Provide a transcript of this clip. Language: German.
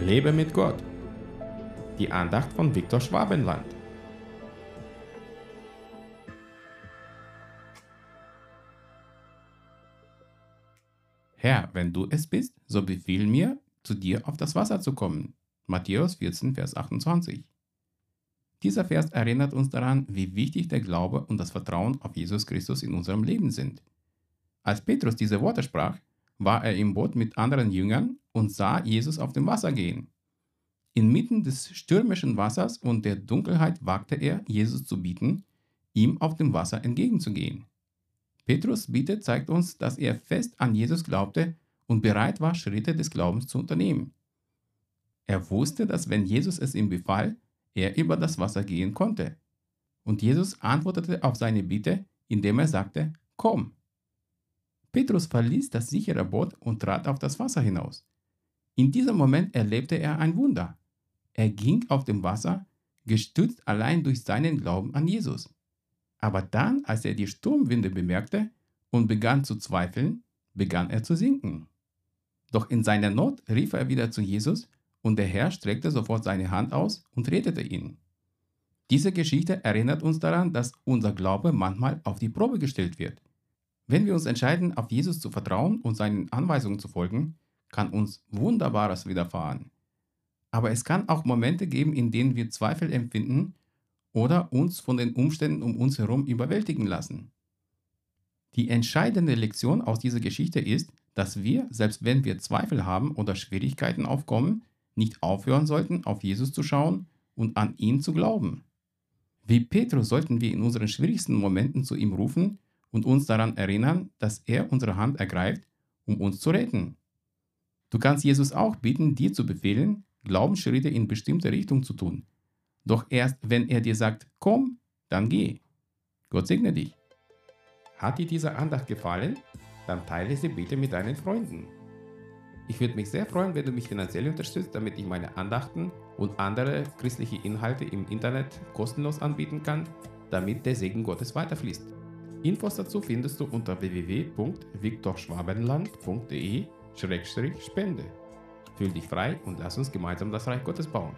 Lebe mit Gott. Die Andacht von Viktor Schwabenland. Herr, wenn du es bist, so befiehl mir, zu dir auf das Wasser zu kommen. Matthäus 14, Vers 28. Dieser Vers erinnert uns daran, wie wichtig der Glaube und das Vertrauen auf Jesus Christus in unserem Leben sind. Als Petrus diese Worte sprach, war er im Boot mit anderen Jüngern und sah Jesus auf dem Wasser gehen. Inmitten des stürmischen Wassers und der Dunkelheit wagte er, Jesus zu bieten, ihm auf dem Wasser entgegenzugehen. Petrus Bitte zeigt uns, dass er fest an Jesus glaubte und bereit war, Schritte des Glaubens zu unternehmen. Er wusste, dass wenn Jesus es ihm befahl, er über das Wasser gehen konnte. Und Jesus antwortete auf seine Bitte, indem er sagte, Komm. Petrus verließ das sichere Boot und trat auf das Wasser hinaus. In diesem Moment erlebte er ein Wunder. Er ging auf dem Wasser, gestützt allein durch seinen Glauben an Jesus. Aber dann, als er die Sturmwinde bemerkte und begann zu zweifeln, begann er zu sinken. Doch in seiner Not rief er wieder zu Jesus und der Herr streckte sofort seine Hand aus und rettete ihn. Diese Geschichte erinnert uns daran, dass unser Glaube manchmal auf die Probe gestellt wird. Wenn wir uns entscheiden, auf Jesus zu vertrauen und seinen Anweisungen zu folgen, kann uns Wunderbares widerfahren. Aber es kann auch Momente geben, in denen wir Zweifel empfinden oder uns von den Umständen um uns herum überwältigen lassen. Die entscheidende Lektion aus dieser Geschichte ist, dass wir, selbst wenn wir Zweifel haben oder Schwierigkeiten aufkommen, nicht aufhören sollten, auf Jesus zu schauen und an ihn zu glauben. Wie Petrus sollten wir in unseren schwierigsten Momenten zu ihm rufen und uns daran erinnern, dass er unsere Hand ergreift, um uns zu retten. Du kannst Jesus auch bitten, dir zu befehlen, Glaubensschritte in bestimmte Richtung zu tun. Doch erst wenn er dir sagt, komm, dann geh. Gott segne dich. Hat dir diese Andacht gefallen? Dann teile sie bitte mit deinen Freunden. Ich würde mich sehr freuen, wenn du mich finanziell unterstützt, damit ich meine Andachten und andere christliche Inhalte im Internet kostenlos anbieten kann, damit der Segen Gottes weiterfließt. Infos dazu findest du unter www.viktorschwabenland.de-spende. Fühl dich frei und lass uns gemeinsam das Reich Gottes bauen.